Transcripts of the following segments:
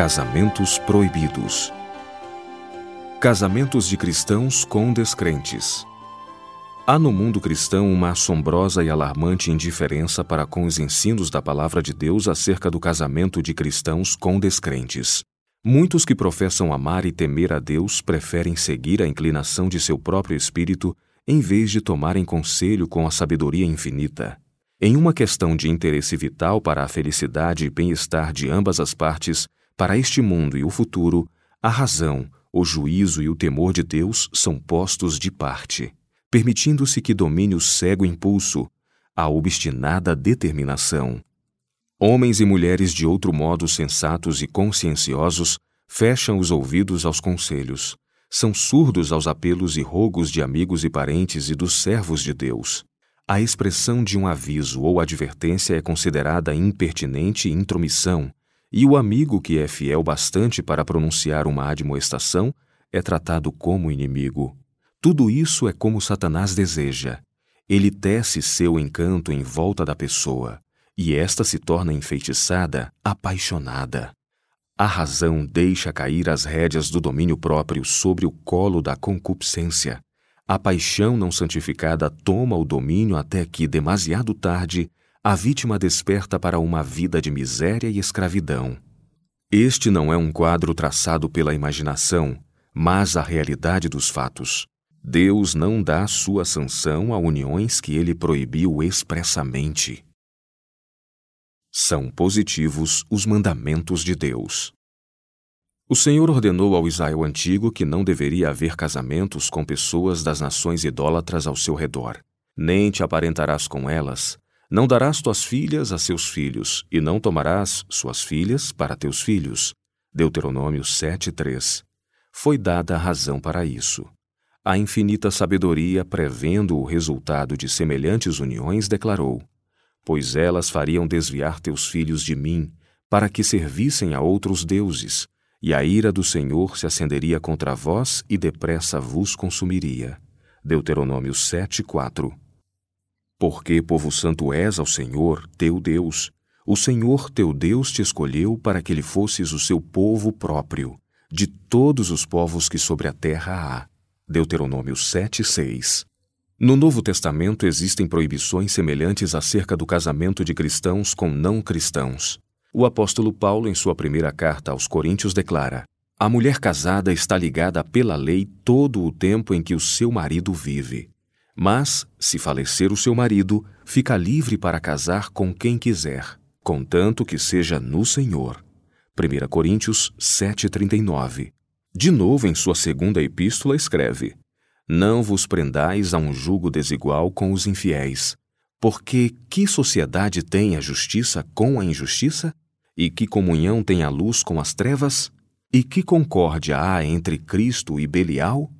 Casamentos proibidos. Casamentos de cristãos com descrentes. Há no mundo cristão uma assombrosa e alarmante indiferença para com os ensinos da palavra de Deus acerca do casamento de cristãos com descrentes. Muitos que professam amar e temer a Deus preferem seguir a inclinação de seu próprio espírito em vez de tomarem conselho com a sabedoria infinita. Em uma questão de interesse vital para a felicidade e bem-estar de ambas as partes, para este mundo e o futuro, a razão, o juízo e o temor de Deus são postos de parte, permitindo-se que domine o cego impulso, a obstinada determinação. Homens e mulheres de outro modo sensatos e conscienciosos fecham os ouvidos aos conselhos, são surdos aos apelos e rogos de amigos e parentes e dos servos de Deus a expressão de um aviso ou advertência é considerada impertinente intromissão, e o amigo que é fiel bastante para pronunciar uma admoestação é tratado como inimigo. Tudo isso é como Satanás deseja. Ele tece seu encanto em volta da pessoa, e esta se torna enfeitiçada, apaixonada. A razão deixa cair as rédeas do domínio próprio sobre o colo da concupiscência a paixão não santificada toma o domínio até que, demasiado tarde, a vítima desperta para uma vida de miséria e escravidão. Este não é um quadro traçado pela imaginação, mas a realidade dos fatos. Deus não dá sua sanção a uniões que ele proibiu expressamente. São positivos os mandamentos de Deus. O Senhor ordenou ao Israel antigo que não deveria haver casamentos com pessoas das nações idólatras ao seu redor. Nem te aparentarás com elas, não darás tuas filhas a seus filhos, e não tomarás suas filhas para teus filhos. Deuteronômio 7:3. Foi dada a razão para isso. A infinita sabedoria, prevendo o resultado de semelhantes uniões, declarou: Pois elas fariam desviar teus filhos de mim, para que servissem a outros deuses e a ira do Senhor se acenderia contra vós e depressa vos consumiria. Deuteronômio 7, 4 Porque povo santo és ao Senhor, teu Deus. O Senhor teu Deus te escolheu para que ele fosses o seu povo próprio, de todos os povos que sobre a terra há. Deuteronômio 7, 6 no Novo Testamento existem proibições semelhantes acerca do casamento de cristãos com não cristãos. O apóstolo Paulo, em sua primeira carta aos Coríntios, declara: A mulher casada está ligada pela lei todo o tempo em que o seu marido vive. Mas, se falecer o seu marido, fica livre para casar com quem quiser, contanto que seja no Senhor. 1 Coríntios 7,39 De novo, em sua segunda epístola, escreve: Não vos prendais a um jugo desigual com os infiéis. Porque que sociedade tem a justiça com a injustiça? E que comunhão tem a luz com as trevas? E que concórdia há entre Cristo e Belial?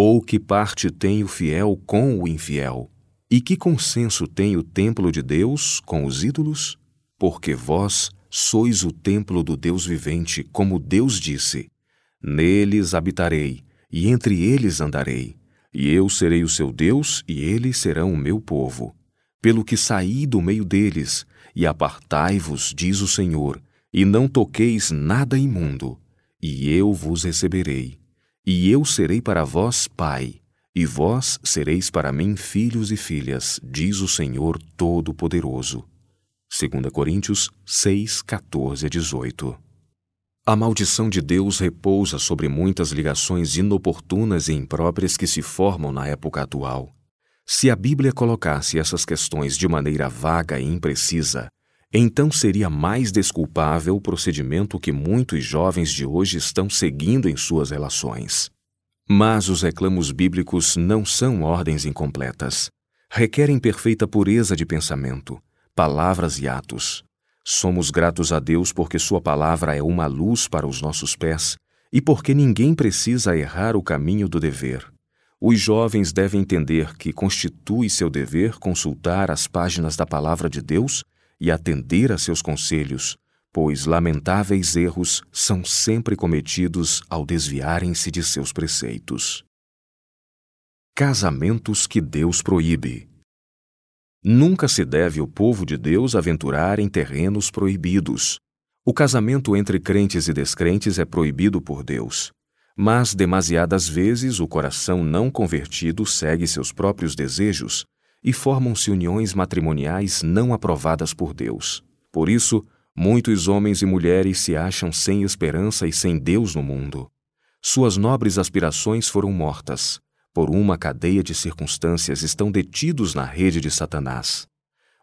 Ou que parte tem o fiel com o infiel? E que consenso tem o templo de Deus com os ídolos? Porque vós sois o templo do Deus vivente, como Deus disse: Neles habitarei, e entre eles andarei, e eu serei o seu Deus, e eles serão o meu povo pelo que saí do meio deles, e apartai-vos, diz o Senhor, e não toqueis nada imundo, e eu vos receberei. E eu serei para vós pai, e vós sereis para mim filhos e filhas, diz o Senhor Todo-Poderoso. 2 Coríntios 6, 14 a 18 A maldição de Deus repousa sobre muitas ligações inoportunas e impróprias que se formam na época atual se a Bíblia colocasse essas questões de maneira vaga e imprecisa, então seria mais desculpável o procedimento que muitos jovens de hoje estão seguindo em suas relações. Mas os reclamos bíblicos não são ordens incompletas. Requerem perfeita pureza de pensamento, palavras e atos. Somos gratos a Deus porque Sua palavra é uma luz para os nossos pés e porque ninguém precisa errar o caminho do dever. Os jovens devem entender que constitui seu dever consultar as páginas da Palavra de Deus e atender a seus conselhos, pois lamentáveis erros são sempre cometidos ao desviarem-se de seus preceitos. Casamentos que Deus proíbe. Nunca se deve o povo de Deus aventurar em terrenos proibidos. O casamento entre crentes e descrentes é proibido por Deus. Mas, demasiadas vezes, o coração não convertido segue seus próprios desejos e formam-se uniões matrimoniais não aprovadas por Deus. Por isso, muitos homens e mulheres se acham sem esperança e sem Deus no mundo. Suas nobres aspirações foram mortas. Por uma cadeia de circunstâncias estão detidos na rede de Satanás.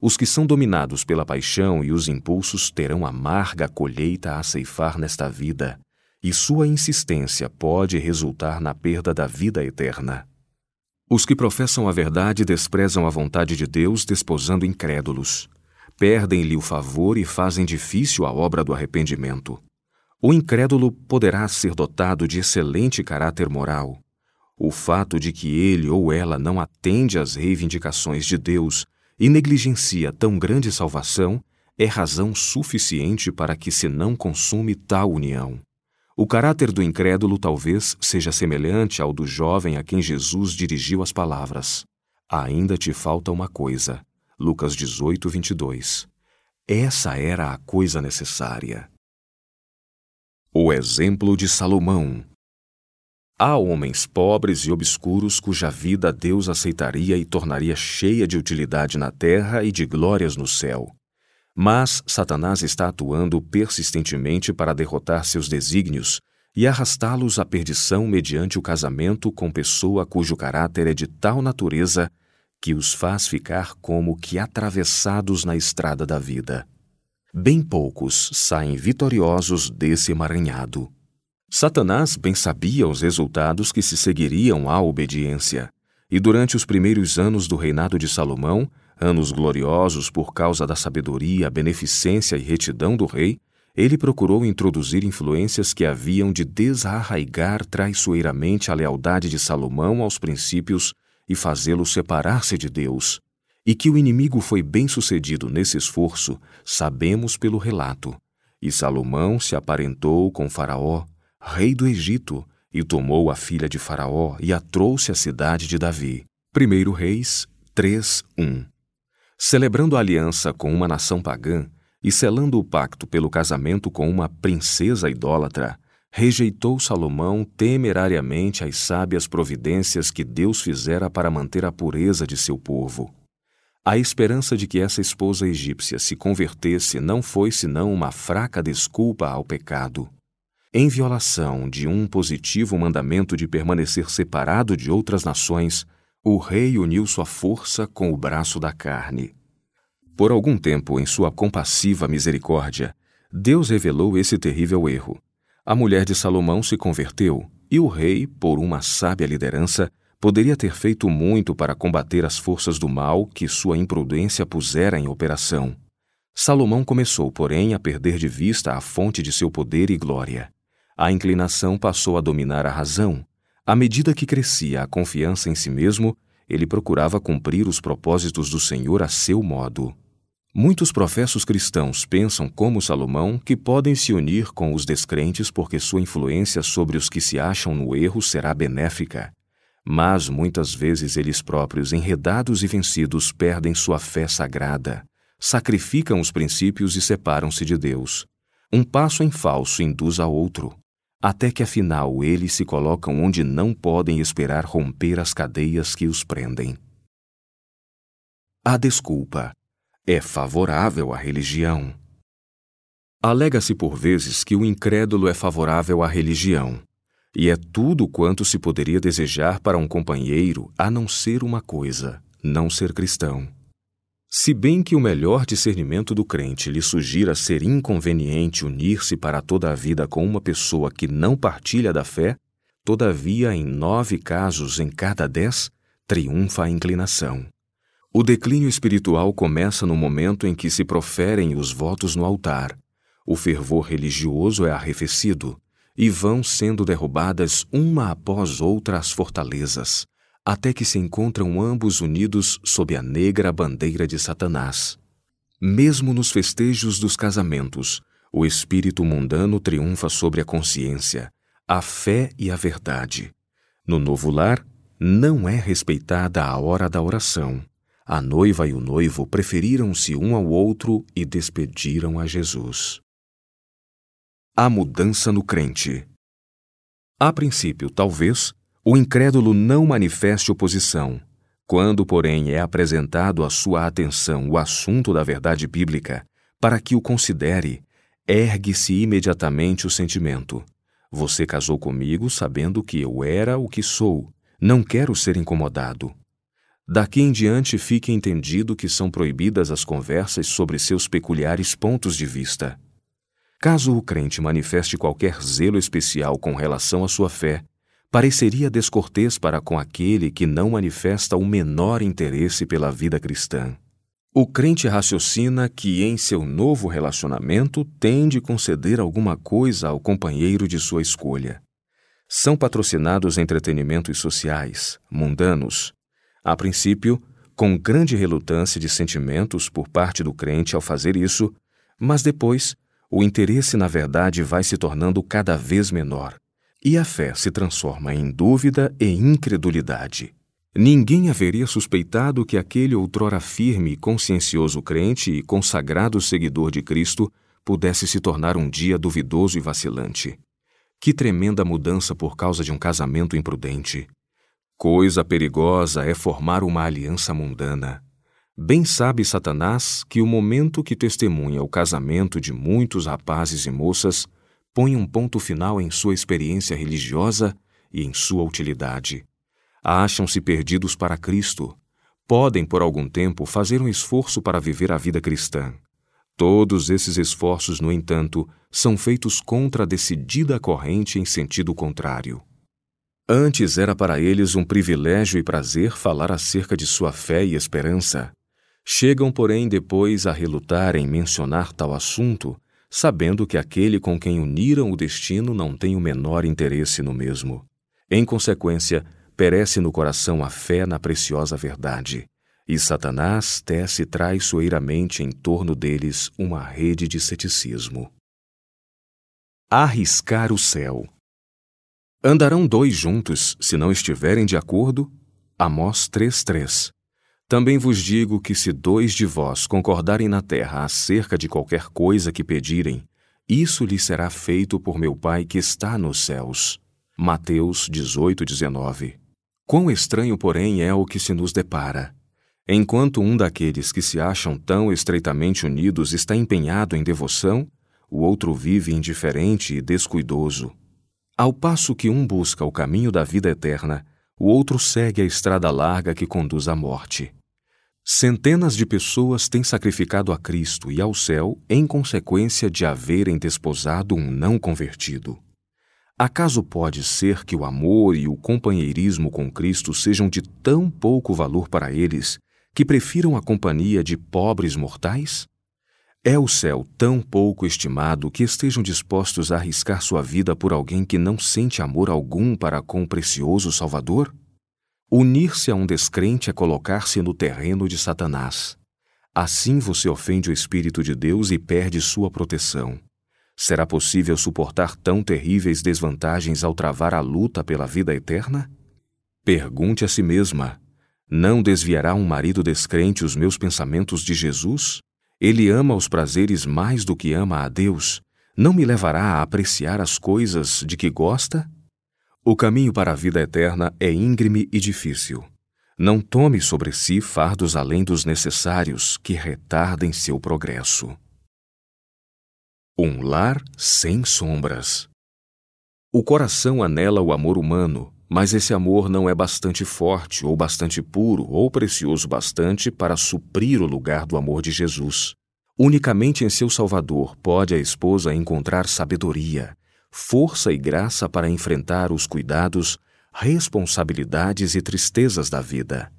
Os que são dominados pela paixão e os impulsos terão amarga colheita a ceifar nesta vida e sua insistência pode resultar na perda da vida eterna. Os que professam a verdade desprezam a vontade de Deus, desposando incrédulos. Perdem-lhe o favor e fazem difícil a obra do arrependimento. O incrédulo poderá ser dotado de excelente caráter moral. O fato de que ele ou ela não atende às reivindicações de Deus e negligencia tão grande salvação é razão suficiente para que se não consume tal união. O caráter do incrédulo talvez seja semelhante ao do jovem a quem Jesus dirigiu as palavras: Ainda te falta uma coisa. Lucas 18, 22. Essa era a coisa necessária. O exemplo de Salomão. Há homens pobres e obscuros cuja vida Deus aceitaria e tornaria cheia de utilidade na terra e de glórias no céu. Mas Satanás está atuando persistentemente para derrotar seus desígnios e arrastá-los à perdição mediante o casamento com pessoa cujo caráter é de tal natureza que os faz ficar como que atravessados na estrada da vida. Bem poucos saem vitoriosos desse emaranhado. Satanás bem sabia os resultados que se seguiriam à obediência, e durante os primeiros anos do reinado de Salomão, anos gloriosos por causa da sabedoria, beneficência e retidão do rei, ele procurou introduzir influências que haviam de desarraigar traiçoeiramente a lealdade de Salomão aos princípios e fazê-lo separar-se de Deus. E que o inimigo foi bem sucedido nesse esforço, sabemos pelo relato. E Salomão se aparentou com Faraó, rei do Egito, e tomou a filha de Faraó e a trouxe à cidade de Davi. 1 Reis 3, 1 celebrando a aliança com uma nação pagã e selando o pacto pelo casamento com uma princesa idólatra, rejeitou Salomão temerariamente as sábias providências que Deus fizera para manter a pureza de seu povo. A esperança de que essa esposa egípcia se convertesse não foi senão uma fraca desculpa ao pecado. Em violação de um positivo mandamento de permanecer separado de outras nações, o rei uniu sua força com o braço da carne. Por algum tempo, em sua compassiva misericórdia, Deus revelou esse terrível erro. A mulher de Salomão se converteu e o rei, por uma sábia liderança, poderia ter feito muito para combater as forças do mal que sua imprudência pusera em operação. Salomão começou, porém, a perder de vista a fonte de seu poder e glória. A inclinação passou a dominar a razão, à medida que crescia a confiança em si mesmo, ele procurava cumprir os propósitos do Senhor a seu modo. Muitos professos cristãos pensam, como Salomão, que podem se unir com os descrentes porque sua influência sobre os que se acham no erro será benéfica. Mas muitas vezes eles próprios, enredados e vencidos, perdem sua fé sagrada, sacrificam os princípios e separam-se de Deus. Um passo em falso induz a outro até que afinal eles se colocam onde não podem esperar romper as cadeias que os prendem. A desculpa é favorável à religião. Alega-se por vezes que o incrédulo é favorável à religião, e é tudo quanto se poderia desejar para um companheiro a não ser uma coisa: não ser cristão. Se bem que o melhor discernimento do crente lhe sugira ser inconveniente unir-se para toda a vida com uma pessoa que não partilha da fé, todavia, em nove casos em cada dez, triunfa a inclinação. O declínio espiritual começa no momento em que se proferem os votos no altar. O fervor religioso é arrefecido, e vão sendo derrubadas uma após outra as fortalezas, até que se encontram ambos unidos sob a negra bandeira de Satanás. Mesmo nos festejos dos casamentos, o espírito mundano triunfa sobre a consciência, a fé e a verdade. No novo lar, não é respeitada a hora da oração. A noiva e o noivo preferiram-se um ao outro e despediram a Jesus. A mudança no crente. A princípio, talvez, o incrédulo não manifeste oposição. Quando, porém, é apresentado à sua atenção o assunto da verdade bíblica, para que o considere, ergue-se imediatamente o sentimento. Você casou comigo sabendo que eu era o que sou. Não quero ser incomodado. Daqui em diante fique entendido que são proibidas as conversas sobre seus peculiares pontos de vista. Caso o crente manifeste qualquer zelo especial com relação à sua fé, pareceria descortês para com aquele que não manifesta o menor interesse pela vida cristã. O crente raciocina que em seu novo relacionamento tem de conceder alguma coisa ao companheiro de sua escolha. São patrocinados entretenimentos sociais, mundanos. A princípio, com grande relutância de sentimentos por parte do crente ao fazer isso, mas depois o interesse na verdade vai se tornando cada vez menor, e a fé se transforma em dúvida e incredulidade. Ninguém haveria suspeitado que aquele outrora firme e consciencioso crente e consagrado seguidor de Cristo pudesse se tornar um dia duvidoso e vacilante. Que tremenda mudança por causa de um casamento imprudente. Coisa perigosa é formar uma aliança mundana. Bem sabe Satanás que o momento que testemunha o casamento de muitos rapazes e moças põe um ponto final em sua experiência religiosa e em sua utilidade. Acham-se perdidos para Cristo. Podem, por algum tempo, fazer um esforço para viver a vida cristã. Todos esses esforços, no entanto, são feitos contra a decidida corrente em sentido contrário. Antes era para eles um privilégio e prazer falar acerca de sua fé e esperança. Chegam, porém, depois a relutar em mencionar tal assunto, sabendo que aquele com quem uniram o destino não tem o menor interesse no mesmo. Em consequência, perece no coração a fé na preciosa verdade, e Satanás tece traiçoeiramente em torno deles uma rede de ceticismo. Arriscar o céu. Andarão dois juntos se não estiverem de acordo? Amós 3:3. Também vos digo que se dois de vós concordarem na terra acerca de qualquer coisa que pedirem, isso lhe será feito por meu Pai que está nos céus. Mateus 18, 19. Quão estranho, porém, é o que se nos depara. Enquanto um daqueles que se acham tão estreitamente unidos está empenhado em devoção, o outro vive indiferente e descuidoso. Ao passo que um busca o caminho da vida eterna, o outro segue a estrada larga que conduz à morte. Centenas de pessoas têm sacrificado a Cristo e ao céu em consequência de haverem desposado um não convertido. Acaso pode ser que o amor e o companheirismo com Cristo sejam de tão pouco valor para eles que prefiram a companhia de pobres mortais? É o céu tão pouco estimado que estejam dispostos a arriscar sua vida por alguém que não sente amor algum para com o precioso Salvador? Unir-se a um descrente é colocar-se no terreno de Satanás. Assim você ofende o Espírito de Deus e perde sua proteção. Será possível suportar tão terríveis desvantagens ao travar a luta pela vida eterna? Pergunte a si mesma: não desviará um marido descrente os meus pensamentos de Jesus? Ele ama os prazeres mais do que ama a Deus. Não me levará a apreciar as coisas de que gosta? O caminho para a vida eterna é íngreme e difícil. Não tome sobre si fardos além dos necessários que retardem seu progresso. Um lar sem sombras. O coração anela o amor humano, mas esse amor não é bastante forte, ou bastante puro, ou precioso bastante para suprir o lugar do amor de Jesus. Unicamente em seu Salvador pode a esposa encontrar sabedoria, força e graça para enfrentar os cuidados, responsabilidades e tristezas da vida.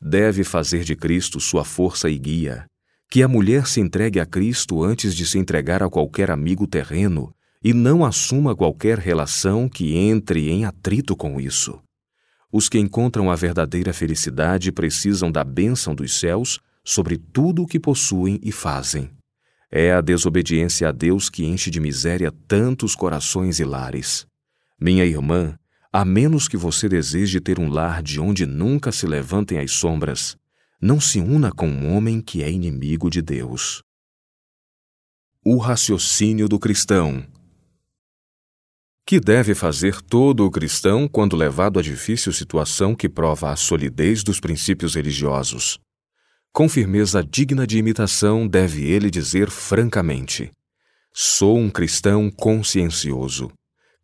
Deve fazer de Cristo sua força e guia. Que a mulher se entregue a Cristo antes de se entregar a qualquer amigo terreno e não assuma qualquer relação que entre em atrito com isso. Os que encontram a verdadeira felicidade precisam da bênção dos céus sobre tudo o que possuem e fazem. É a desobediência a Deus que enche de miséria tantos corações e lares. Minha irmã, a menos que você deseje ter um lar de onde nunca se levantem as sombras, não se una com um homem que é inimigo de Deus. O raciocínio do cristão. Que deve fazer todo o cristão quando levado à difícil situação que prova a solidez dos princípios religiosos? Com firmeza digna de imitação, deve ele dizer francamente: Sou um cristão consciencioso.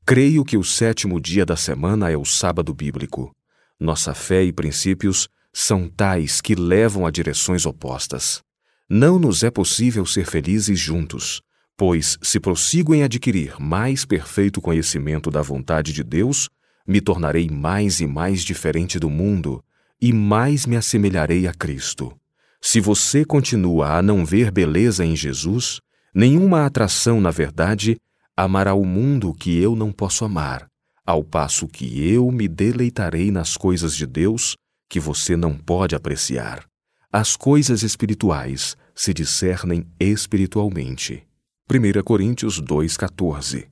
Creio que o sétimo dia da semana é o sábado bíblico. Nossa fé e princípios são tais que levam a direções opostas. Não nos é possível ser felizes juntos, pois, se prossigo em adquirir mais perfeito conhecimento da vontade de Deus, me tornarei mais e mais diferente do mundo e mais me assemelharei a Cristo. Se você continua a não ver beleza em Jesus, nenhuma atração na verdade, amará o mundo que eu não posso amar, ao passo que eu me deleitarei nas coisas de Deus que você não pode apreciar. As coisas espirituais se discernem espiritualmente. 1 Coríntios 2,14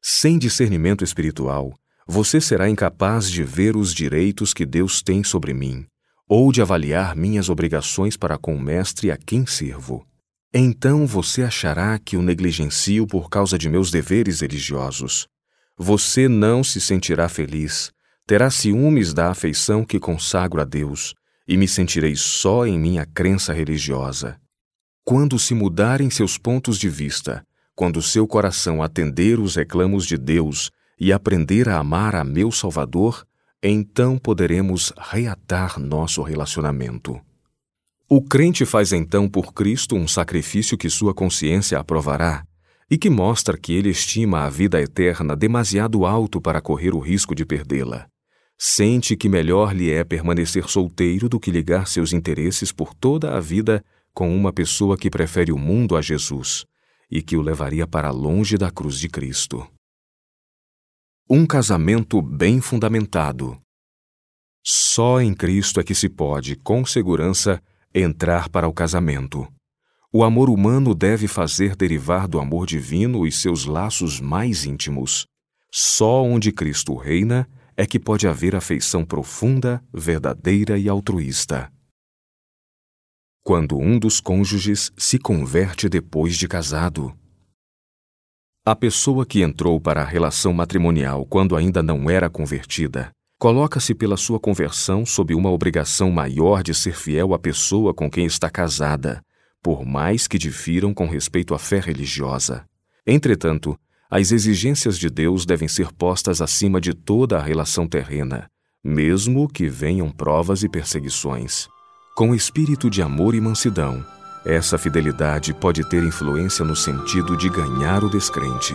Sem discernimento espiritual, você será incapaz de ver os direitos que Deus tem sobre mim, ou de avaliar minhas obrigações para com o Mestre a quem sirvo. Então você achará que o negligencio por causa de meus deveres religiosos. Você não se sentirá feliz, terá ciúmes da afeição que consagro a Deus e me sentirei só em minha crença religiosa. Quando se mudarem seus pontos de vista, quando seu coração atender os reclamos de Deus e aprender a amar a meu Salvador, então poderemos reatar nosso relacionamento. O crente faz então por Cristo um sacrifício que sua consciência aprovará e que mostra que ele estima a vida eterna demasiado alto para correr o risco de perdê-la. Sente que melhor lhe é permanecer solteiro do que ligar seus interesses por toda a vida com uma pessoa que prefere o mundo a Jesus e que o levaria para longe da cruz de Cristo. Um casamento bem fundamentado. Só em Cristo é que se pode, com segurança, entrar para o casamento. O amor humano deve fazer derivar do amor divino os seus laços mais íntimos. Só onde Cristo reina é que pode haver afeição profunda, verdadeira e altruísta. Quando um dos cônjuges se converte depois de casado. A pessoa que entrou para a relação matrimonial quando ainda não era convertida coloca-se pela sua conversão sob uma obrigação maior de ser fiel à pessoa com quem está casada, por mais que difiram com respeito à fé religiosa. Entretanto, as exigências de Deus devem ser postas acima de toda a relação terrena, mesmo que venham provas e perseguições. Com espírito de amor e mansidão, essa fidelidade pode ter influência no sentido de ganhar o descrente.